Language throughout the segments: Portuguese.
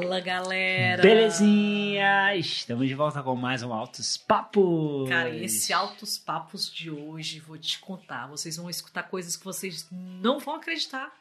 Fala, galera! Belezinha! Estamos de volta com mais um Altos Papos! Cara, esse Altos Papos de hoje, vou te contar, vocês vão escutar coisas que vocês não vão acreditar.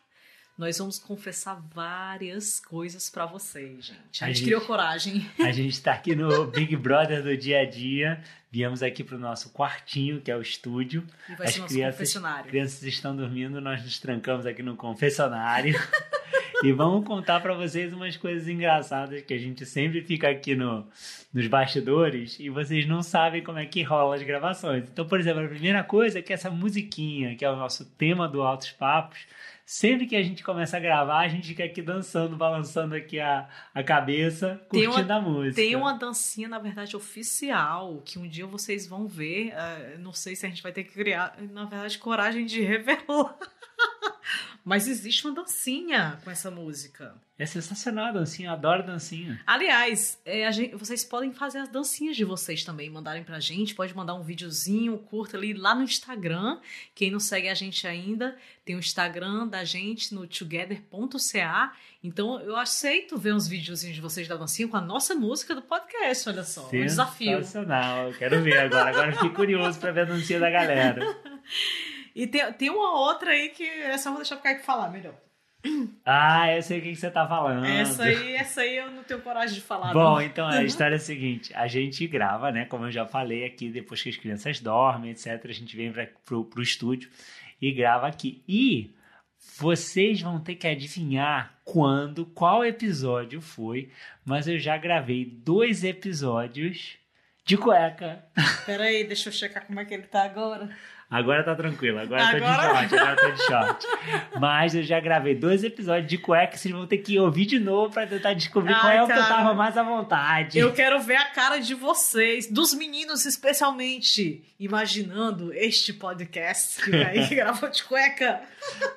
Nós vamos confessar várias coisas para vocês, gente. A, a gente, criou coragem. A gente está aqui no Big Brother do dia a dia. Viemos aqui para o nosso quartinho, que é o estúdio. E vai As ser nosso crianças, confessionário. crianças estão dormindo, nós nos trancamos aqui no confessionário. e vamos contar para vocês umas coisas engraçadas que a gente sempre fica aqui no, nos bastidores e vocês não sabem como é que rola as gravações. Então, por exemplo, a primeira coisa é que essa musiquinha, que é o nosso tema do Altos Papos, sempre que a gente começa a gravar, a gente fica aqui dançando, balançando aqui a, a cabeça, curtindo uma, a música. Tem uma dancinha, na verdade, oficial, que um dia vocês vão ver. Uh, não sei se a gente vai ter que criar, na verdade, coragem de revelar. Mas existe uma dancinha com essa música. É sensacional a dancinha, adoro dancinha. Aliás, é, gente, vocês podem fazer as dancinhas de vocês também, mandarem pra gente. Pode mandar um videozinho curto ali lá no Instagram. Quem não segue a gente ainda, tem o Instagram da gente no together.ca. Então eu aceito ver uns videozinhos de vocês da dancinha com a nossa música do podcast, olha só. Um desafio. Sensacional, quero ver agora. Agora fiquei curioso pra ver a dancinha da galera. E tem, tem uma outra aí que essa eu vou deixar o Kaique falar melhor. Ah, eu sei o que você tá falando. Essa aí, essa aí eu não tenho coragem de falar. Bom, não. então a história é a seguinte: a gente grava, né? Como eu já falei aqui, depois que as crianças dormem, etc., a gente vem pra, pro, pro estúdio e grava aqui. E vocês vão ter que adivinhar quando, qual episódio foi, mas eu já gravei dois episódios de cueca. Peraí, deixa eu checar como é que ele tá agora. Agora tá tranquilo, agora, agora... tô de short, agora tô de short. Mas eu já gravei dois episódios de cueca, vocês vão ter que ouvir de novo pra tentar descobrir Ai, qual é o que eu tava mais à vontade. Eu quero ver a cara de vocês, dos meninos especialmente, imaginando este podcast que aí gravou de cueca.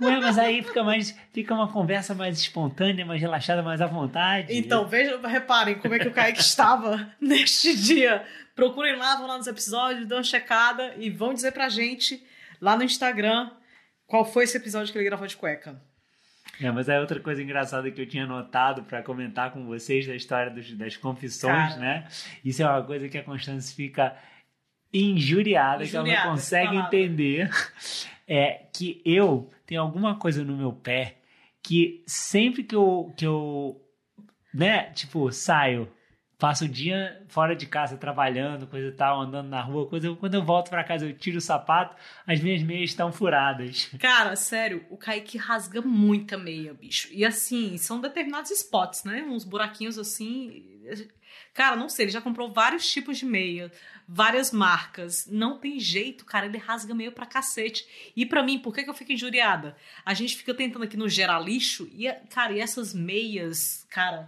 Ué, mas aí fica mais. Fica uma conversa mais espontânea, mais relaxada, mais à vontade. Então, vejam, reparem como é que o Kaique estava neste dia Procurem lá, vão lá nos episódios, dão uma checada e vão dizer pra gente lá no Instagram qual foi esse episódio que ele gravou de cueca. É, mas é outra coisa engraçada que eu tinha notado para comentar com vocês da história dos, das confissões, Cara. né? Isso é uma coisa que a Constância fica injuriada, injuriada que ela não consegue entender. É que eu tenho alguma coisa no meu pé que sempre que eu, que eu né, tipo, saio passo o dia fora de casa trabalhando, coisa e tal, andando na rua, coisa. Quando eu volto para casa, eu tiro o sapato, as minhas meias estão furadas. Cara, sério, o Kaique rasga muita meia, bicho. E assim, são determinados spots, né? Uns buraquinhos assim. Cara, não sei, ele já comprou vários tipos de meia, várias marcas. Não tem jeito, cara, ele rasga meio pra cacete. E para mim, por que, que eu fico injuriada? A gente fica tentando aqui no gerar lixo e, cara, e essas meias, cara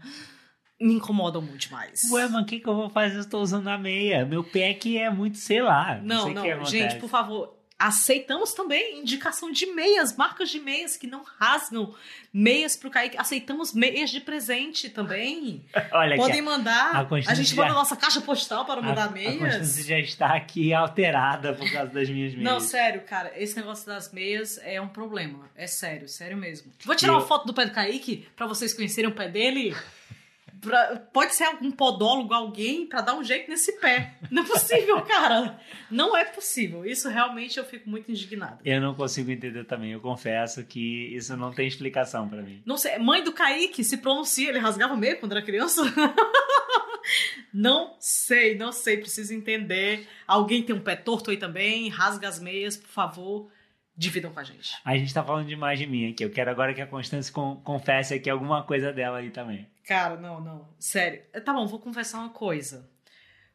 me incomodam muito mais. Ué, mas o que, que eu vou fazer? Eu estou usando a meia. Meu pé que é muito, sei lá. Não, não, não. gente, por favor. Aceitamos também indicação de meias, marcas de meias que não rasgam meias pro Kaique. Aceitamos meias de presente também. Olha Podem mandar. A, a gente já... manda a nossa caixa postal para mandar a, meias. A Constância já está aqui alterada por causa das minhas meias. Não, sério, cara. Esse negócio das meias é um problema. É sério, sério mesmo. Vou tirar Eu... uma foto do pé do Kaique para vocês conhecerem o pé dele. Pra, pode ser algum podólogo, alguém, para dar um jeito nesse pé. Não é possível, cara. Não é possível. Isso realmente eu fico muito indignada. Eu não consigo entender também. Eu confesso que isso não tem explicação para mim. Não sei. Mãe do Kaique se pronuncia. Ele rasgava meio quando era criança? não sei, não sei. Preciso entender. Alguém tem um pé torto aí também? Rasga as meias, por favor dividam com a gente. A gente tá falando demais de mim aqui. Eu quero agora que a Constância confesse aqui alguma coisa dela aí também. Cara, não, não. Sério. Tá bom, vou confessar uma coisa.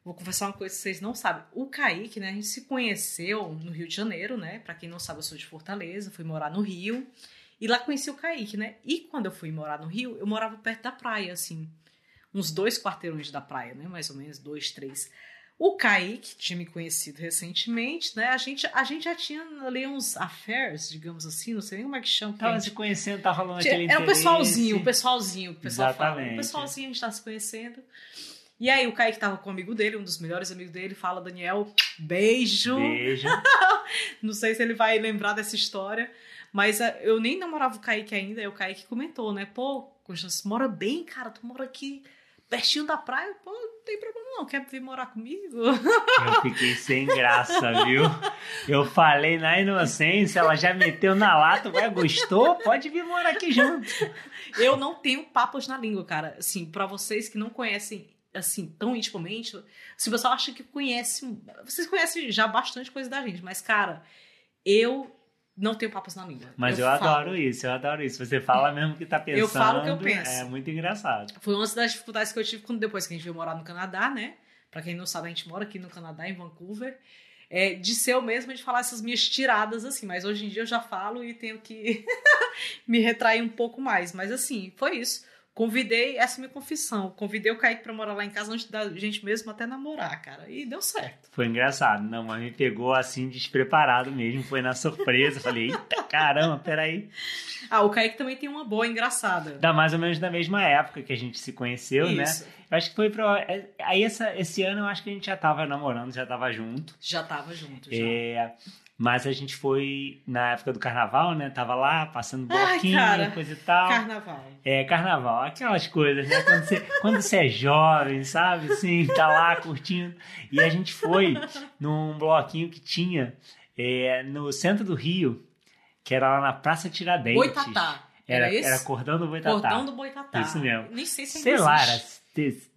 Vou confessar uma coisa que vocês não sabem. O Kaique, né? A gente se conheceu no Rio de Janeiro, né? Pra quem não sabe, eu sou de Fortaleza, fui morar no Rio. E lá conheci o Kaique, né? E quando eu fui morar no Rio, eu morava perto da praia, assim. Uns dois quarteirões da praia, né? Mais ou menos, dois, três. O Kaique tinha me conhecido recentemente, né? A gente, a gente já tinha ali uns affairs, digamos assim, não sei nem como é que chama. Tava gente... se conhecendo, tá rolando aquele É o pessoalzinho, o pessoalzinho, o pessoal Exatamente. fala. O pessoalzinho, a gente tá se conhecendo. E aí o Kaique tava com um amigo dele, um dos melhores amigos dele, fala, Daniel, beijo. Beijo. não sei se ele vai lembrar dessa história, mas eh, eu nem namorava o Kaique ainda, e o Kaique comentou, né? Pô, Constância, mora bem, cara, tu mora aqui pertinho da praia, pô, não tem problema não, quer vir morar comigo? Eu fiquei sem graça, viu? Eu falei na inocência, ela já meteu na lata, vai, gostou? Pode vir morar aqui junto. Eu não tenho papos na língua, cara. Assim, para vocês que não conhecem assim, tão intimamente, se você acha que conhece, vocês conhecem já bastante coisa da gente, mas cara, eu não tenho papas na língua. Mas eu, eu adoro isso, eu adoro isso. Você fala mesmo que tá pensando. Eu falo o que eu penso. É muito engraçado. Foi uma das dificuldades que eu tive quando depois que a gente veio morar no Canadá, né? Pra quem não sabe, a gente mora aqui no Canadá, em Vancouver. É, de ser eu mesma de falar essas minhas tiradas assim, mas hoje em dia eu já falo e tenho que me retrair um pouco mais. Mas assim, foi isso. Convidei, essa é minha confissão, convidei o Kaique pra morar lá em casa antes da gente mesmo até namorar, cara. E deu certo. Foi engraçado. Não, mas me pegou assim despreparado mesmo. Foi na surpresa. Falei, eita caramba, peraí. Ah, o Kaique também tem uma boa engraçada. Da mais ou menos da mesma época que a gente se conheceu, né? Isso. né? Eu acho que foi pra. É, aí essa, esse ano eu acho que a gente já tava namorando, já tava junto. Já tava junto, já. É. Mas a gente foi na época do carnaval, né? Tava lá, passando bloquinho, Ai, coisa e tal. Carnaval. É, carnaval. Aquelas coisas, né? Quando você, quando você é jovem, sabe? Assim, tá lá curtindo. E a gente foi num bloquinho que tinha é, no centro do Rio, que era lá na Praça Tiradentes. Boitatá. Era, era, era Cordão do Boitatá. Cordão do Boitatá. Isso mesmo. Nem sei se Sei lá, era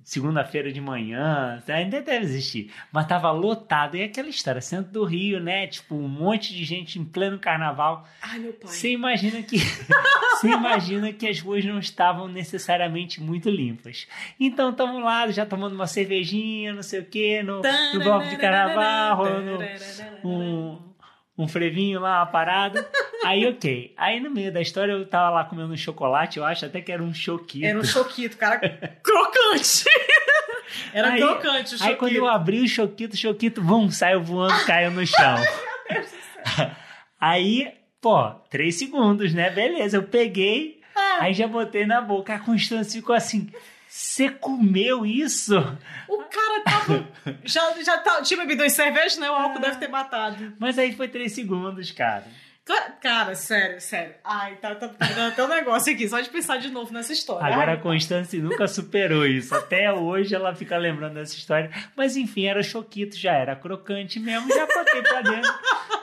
segunda-feira de manhã, ainda deve existir, mas tava lotado. E aquela história, centro do Rio, né? Tipo, um monte de gente em pleno carnaval. Ai, meu pai. Você imagina que você imagina que as ruas não estavam necessariamente muito limpas. Então estamos lá, já tomando uma cervejinha, não sei o quê, no, no bloco de carnaval, rolando um um frevinho lá, uma parada. Aí, ok. Aí, no meio da história, eu tava lá comendo um chocolate, eu acho até que era um choquito. Era um choquito, cara. crocante! Era aí, crocante o choquito. Aí, quando eu abri o choquito, o choquito, vum, saiu voando, caiu no chão. Ai, meu Deus do céu. Aí, pô, três segundos, né? Beleza, eu peguei, ah. aí já botei na boca. A Constância ficou assim... Você comeu isso? O cara tava. já, já tá, tinha bebido dois cervejas, né? O álcool deve ter matado. Mas aí foi três segundos, cara. Cara, sério, sério. Ai, tá, tá, tá dando até um negócio aqui, só de pensar de novo nessa história. Agora Ai, a Constância nunca superou isso. Até hoje ela fica lembrando dessa história. Mas enfim, era choquito, já era crocante mesmo, já botei pra dentro.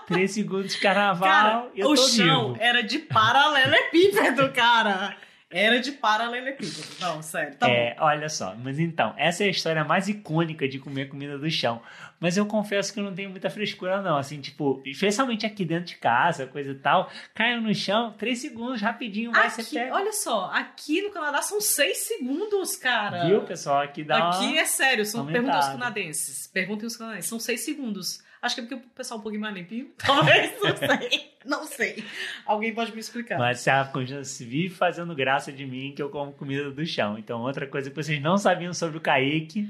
Três segundos de carnaval. Cara, o chão vivo. era de paralelepípedo, cara. Era de paralelepípedo. Não, sério. Tá é, bom. olha só. Mas então, essa é a história mais icônica de comer comida do chão. Mas eu confesso que eu não tenho muita frescura, não. Assim, tipo, especialmente aqui dentro de casa, coisa e tal. Caiu no chão, três segundos, rapidinho, vai aqui, ser Olha só, aqui no Canadá são seis segundos, cara. Viu, pessoal? Aqui dá Aqui é sério, são, pergunta aos canadenses. Perguntem os canadenses. São seis segundos. Acho que é porque o pessoal é um pouquinho mais limpinho. Talvez, não sei. Não sei. Alguém pode me explicar. Mas se vive fazendo graça de mim que eu como comida do chão. Então, outra coisa que vocês não sabiam sobre o Kaique.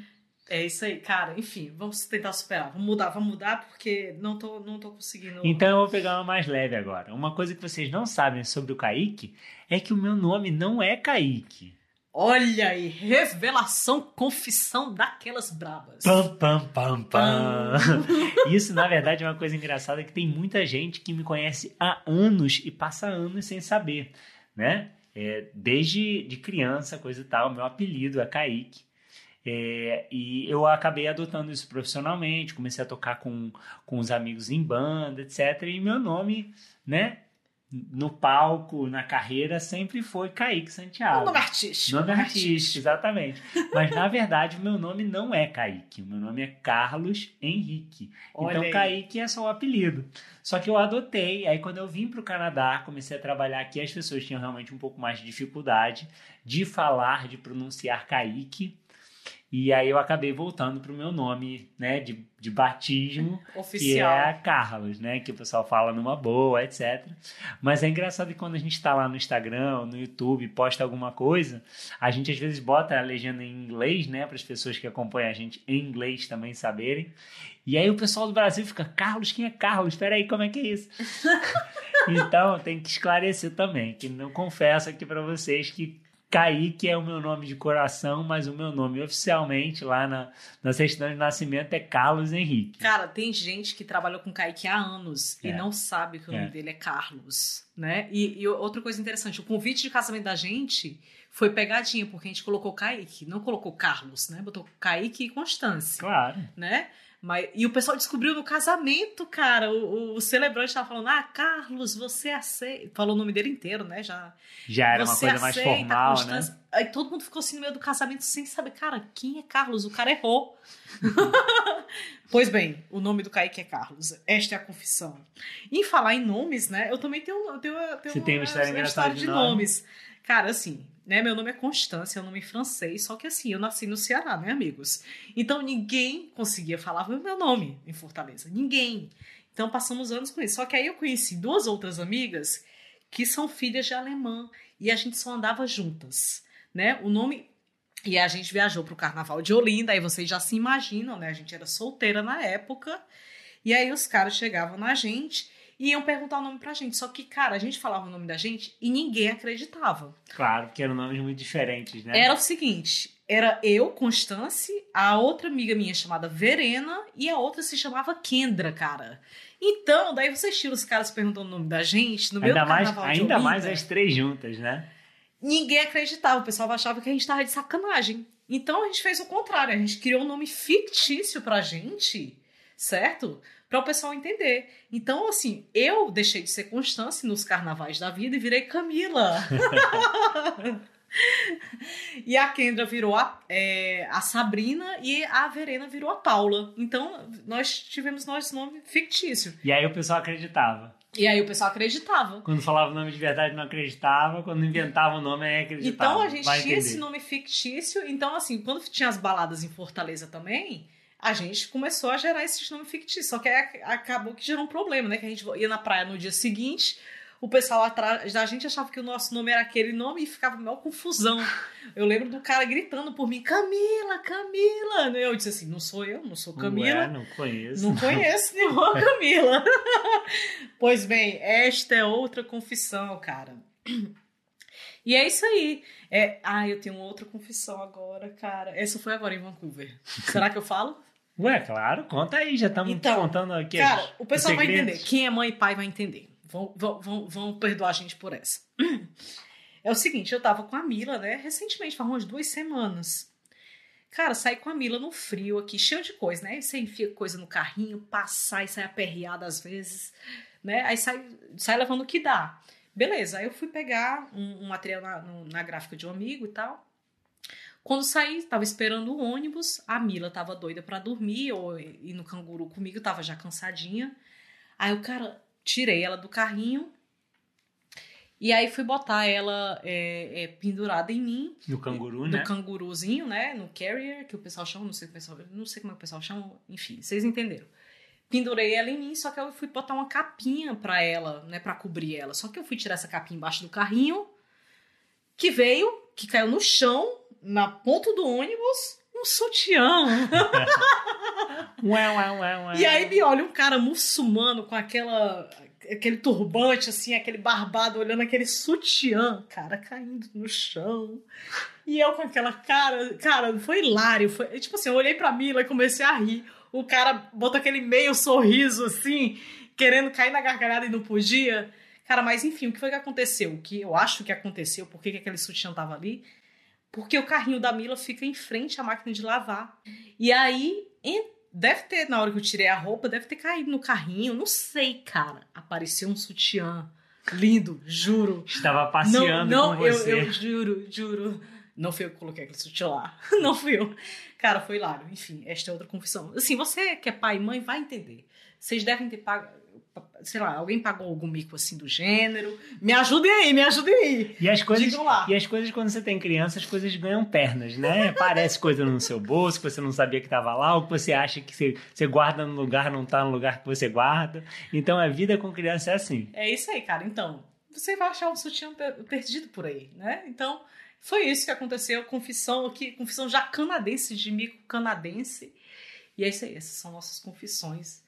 É isso aí, cara. Enfim, vamos tentar superar. Vamos mudar, vamos mudar porque não tô, não tô conseguindo. Então eu vou pegar uma mais leve agora. Uma coisa que vocês não sabem sobre o Kaique é que o meu nome não é Kaique. Olha aí, revelação, confissão daquelas brabas. Pam, pam, pam, pam. Isso, na verdade, é uma coisa engraçada que tem muita gente que me conhece há anos e passa anos sem saber, né? É, desde de criança, coisa e tal, meu apelido é Kaique. É, e eu acabei adotando isso profissionalmente, comecei a tocar com, com os amigos em banda, etc. E meu nome, né, no palco, na carreira, sempre foi Kaique Santiago. O nome artístico. Nome artístico, exatamente. Mas, na verdade, o meu nome não é Kaique. O meu nome é Carlos Henrique. Olha então, aí. Kaique é só o apelido. Só que eu adotei. Aí, quando eu vim para o Canadá, comecei a trabalhar aqui, as pessoas tinham realmente um pouco mais de dificuldade de falar, de pronunciar Kaique. E aí eu acabei voltando pro meu nome, né, de, de batismo, Oficial. que é Carlos, né, que o pessoal fala numa boa, etc. Mas é engraçado que quando a gente está lá no Instagram, no YouTube, posta alguma coisa, a gente às vezes bota a legenda em inglês, né, para as pessoas que acompanham a gente em inglês também saberem. E aí o pessoal do Brasil fica, Carlos, quem é Carlos? Espera aí, como é que é isso? então, tem que esclarecer também, que não confesso aqui para vocês que Kaique é o meu nome de coração, mas o meu nome oficialmente lá na, na certidão de nascimento é Carlos Henrique. Cara, tem gente que trabalhou com Kaique há anos é. e não sabe que o nome é. dele é Carlos, né? E, e, outra coisa interessante, o convite de casamento da gente foi pegadinha, porque a gente colocou Kaique, não colocou Carlos, né? Botou Kaique e Constância. Claro. Né? Mas, e o pessoal descobriu no casamento, cara. O, o celebrante estava falando: Ah, Carlos, você aceita. Falou o nome dele inteiro, né? Já, Já era uma coisa mais formal, né? Aí todo mundo ficou assim no meio do casamento sem saber, cara, quem é Carlos? O cara errou. pois bem, o nome do Kaique é Carlos. Esta é a confissão. E em falar em nomes, né? Eu também tenho, tenho, tenho Você uma, tem uma história engraçada de, de nome. nomes. Cara, assim, né? Meu nome é Constância, é um nome francês, só que assim, eu nasci no Ceará, né, amigos? Então ninguém conseguia falar o meu nome em Fortaleza. Ninguém. Então passamos anos com isso. Só que aí eu conheci duas outras amigas que são filhas de alemã e a gente só andava juntas, né? O nome e a gente viajou para o Carnaval de Olinda, aí vocês já se imaginam, né? A gente era solteira na época. E aí os caras chegavam na gente e iam perguntar o nome pra gente. Só que, cara, a gente falava o nome da gente e ninguém acreditava. Claro, porque eram nomes muito diferentes, né? Era o seguinte: era eu, Constance, a outra amiga minha chamada Verena e a outra se chamava Kendra, cara. Então, daí vocês tiram os caras perguntando o nome da gente no meio ainda do carnaval mais, Ainda mais as três juntas, né? Ninguém acreditava, o pessoal achava que a gente tava de sacanagem. Então a gente fez o contrário, a gente criou um nome fictício pra gente, certo? Para o pessoal entender. Então, assim, eu deixei de ser Constância nos carnavais da vida e virei Camila. e a Kendra virou a, é, a Sabrina e a Verena virou a Paula. Então, nós tivemos nosso nome fictício. E aí o pessoal acreditava. E aí o pessoal acreditava. Quando falava o nome de verdade não acreditava, quando inventava o nome aí acreditava. Então a gente Vai tinha entender. esse nome fictício. Então, assim, quando tinha as baladas em Fortaleza também, a gente começou a gerar esses nomes fictícios. Só que aí acabou que gerou um problema, né? Que a gente ia na praia no dia seguinte, o pessoal atrás da gente achava que o nosso nome era aquele nome e ficava maior confusão. Eu lembro do cara gritando por mim, Camila, Camila. Eu disse assim, não sou eu, não sou Camila. Ué, não conheço. Não conheço nenhuma Camila. pois bem, esta é outra confissão, cara. E é isso aí. É, ah, eu tenho outra confissão agora, cara. Essa foi agora em Vancouver. Será que eu falo? Ué, claro, conta aí, já estamos então, contando aqui. Cara, o pessoal vai entender. Quem é mãe e pai vai entender. Vão, vão, vão, perdoar a gente por essa. É o seguinte, eu tava com a Mila, né? Recentemente, faz umas duas semanas. Cara, saí com a Mila no frio aqui, cheio de coisa, né? Você enfia coisa no carrinho, passar e sai aperreada às vezes, né? Aí sai, sai levando o que dá. Beleza, aí eu fui pegar um, um material na, no, na gráfica de um amigo e tal. Quando saí, tava esperando o ônibus, a Mila tava doida para dormir, ou ir no canguru comigo, tava já cansadinha. Aí o cara, tirei ela do carrinho, e aí fui botar ela é, é, pendurada em mim. No canguru, no né? No canguruzinho, né? No carrier, que o pessoal chama, não sei, o pessoal, não sei como é que o pessoal chama, enfim, vocês entenderam. Pendurei ela em mim, só que eu fui botar uma capinha pra ela, né? Pra cobrir ela. Só que eu fui tirar essa capinha embaixo do carrinho, que veio, que caiu no chão, na ponta do ônibus um sutiã. ué, ué, ué, ué. E aí me olha um cara muçulmano com aquela aquele turbante assim, aquele barbado olhando aquele sutiã, cara, caindo no chão. E eu com aquela cara, cara, foi hilário, foi, tipo assim, eu olhei pra Mila e comecei a rir. O cara botou aquele meio sorriso assim, querendo cair na gargalhada e não podia. Cara, mas enfim, o que foi que aconteceu? O que eu acho que aconteceu, por que aquele sutiã tava ali? Porque o carrinho da Mila fica em frente à máquina de lavar. E aí, deve ter, na hora que eu tirei a roupa, deve ter caído no carrinho. Não sei, cara. Apareceu um sutiã lindo, juro. Estava passeando não, não, com você. Eu, eu juro, juro. Não fui eu que coloquei aquele sutiã lá. não fui eu. Cara, foi hilário. Enfim, esta é outra confissão. Assim, você que é pai e mãe vai entender. Vocês devem ter pago sei lá, alguém pagou algum mico assim do gênero. Me ajudem aí, me ajudem aí. E as coisas, e as coisas quando você tem criança, as coisas ganham pernas, né? Parece coisa no seu bolso que você não sabia que estava lá, ou que você acha que você, você guarda no lugar, não está no lugar que você guarda. Então a vida com criança é assim. É isso aí, cara. Então, você vai achar um sutiã perdido por aí, né? Então, foi isso que aconteceu. Confissão aqui, confissão já canadense, de mico canadense. E é isso aí, essas são nossas confissões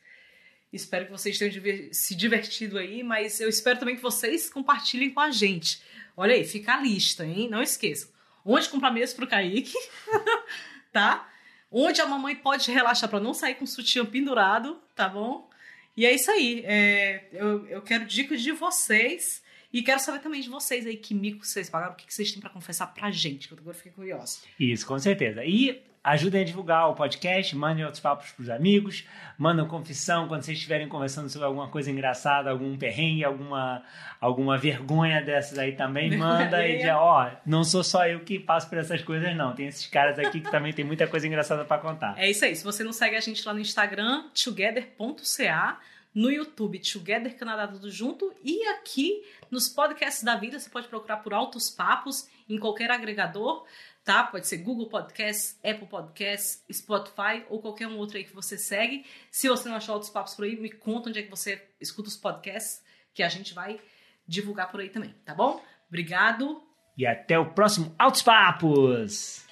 Espero que vocês tenham se divertido aí, mas eu espero também que vocês compartilhem com a gente. Olha aí, fica a lista, hein? Não esqueçam. Onde comprar mesmo pro Kaique, tá? Onde a mamãe pode relaxar para não sair com o sutiã pendurado, tá bom? E é isso aí. É, eu, eu quero dicas de vocês. E quero saber também de vocês aí que mico vocês pagaram, o que, vocês têm para confessar pra gente, que eu agora fiquei curiosa. Isso, com certeza. E ajudem a divulgar o podcast, mandem outros papos pros amigos, mandem confissão quando vocês estiverem conversando sobre alguma coisa engraçada, algum perrengue, alguma, alguma vergonha dessas aí também, manda e já, ó, não sou só eu que passo por essas coisas não, tem esses caras aqui que também tem muita coisa engraçada para contar. É isso aí, se você não segue a gente lá no Instagram, together.ca, no YouTube, Together Canadá Tudo Junto, e aqui nos podcasts da vida, você pode procurar por Altos Papos em qualquer agregador, tá? Pode ser Google Podcasts, Apple Podcasts, Spotify ou qualquer um outro aí que você segue. Se você não achou Altos Papos por aí, me conta onde é que você escuta os podcasts, que a gente vai divulgar por aí também, tá bom? Obrigado. E até o próximo Altos Papos!